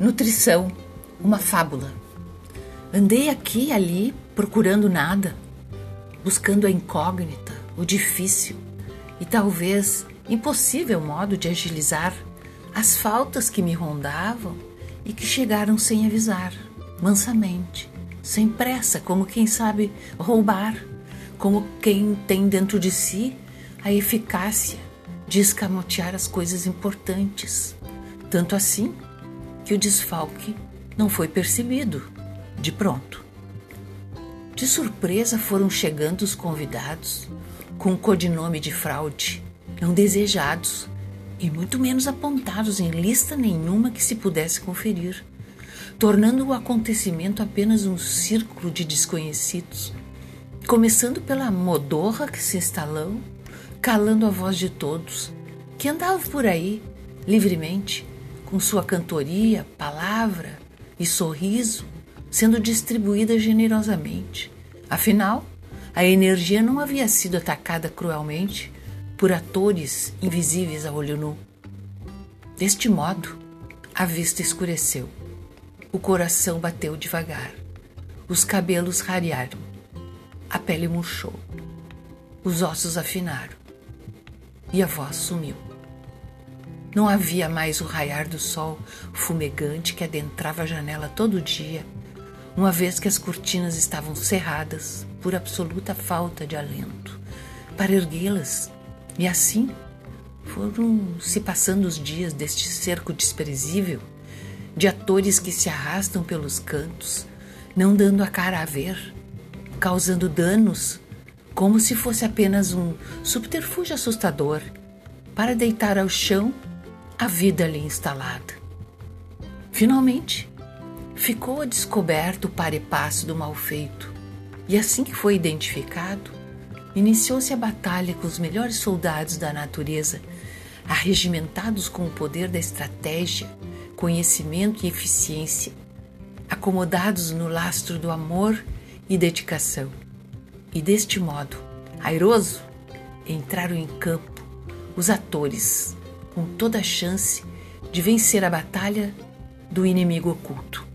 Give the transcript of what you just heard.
Nutrição, uma fábula. Andei aqui e ali procurando nada, buscando a incógnita, o difícil e talvez impossível modo de agilizar as faltas que me rondavam e que chegaram sem avisar, mansamente, sem pressa, como quem sabe roubar, como quem tem dentro de si a eficácia de escamotear as coisas importantes. Tanto assim que o desfalque não foi percebido de pronto. De surpresa foram chegando os convidados com o codinome de fraude, não desejados e muito menos apontados em lista nenhuma que se pudesse conferir, tornando o acontecimento apenas um círculo de desconhecidos, começando pela modorra que se instalou, calando a voz de todos, que andavam por aí livremente com sua cantoria, palavra e sorriso sendo distribuída generosamente. Afinal, a energia não havia sido atacada cruelmente por atores invisíveis a olho nu. Deste modo, a vista escureceu, o coração bateu devagar, os cabelos rarearam, a pele murchou, os ossos afinaram e a voz sumiu. Não havia mais o raiar do sol fumegante que adentrava a janela todo dia, uma vez que as cortinas estavam cerradas por absoluta falta de alento para erguê-las. E assim foram se passando os dias deste cerco desprezível de atores que se arrastam pelos cantos, não dando a cara a ver, causando danos como se fosse apenas um subterfúgio assustador para deitar ao chão a vida ali instalada. Finalmente, ficou a descoberto o par e passo do mal feito, e assim que foi identificado, iniciou-se a batalha com os melhores soldados da natureza, arregimentados com o poder da estratégia, conhecimento e eficiência, acomodados no lastro do amor e dedicação. E deste modo, airoso, entraram em campo os atores com toda a chance de vencer a batalha do inimigo oculto.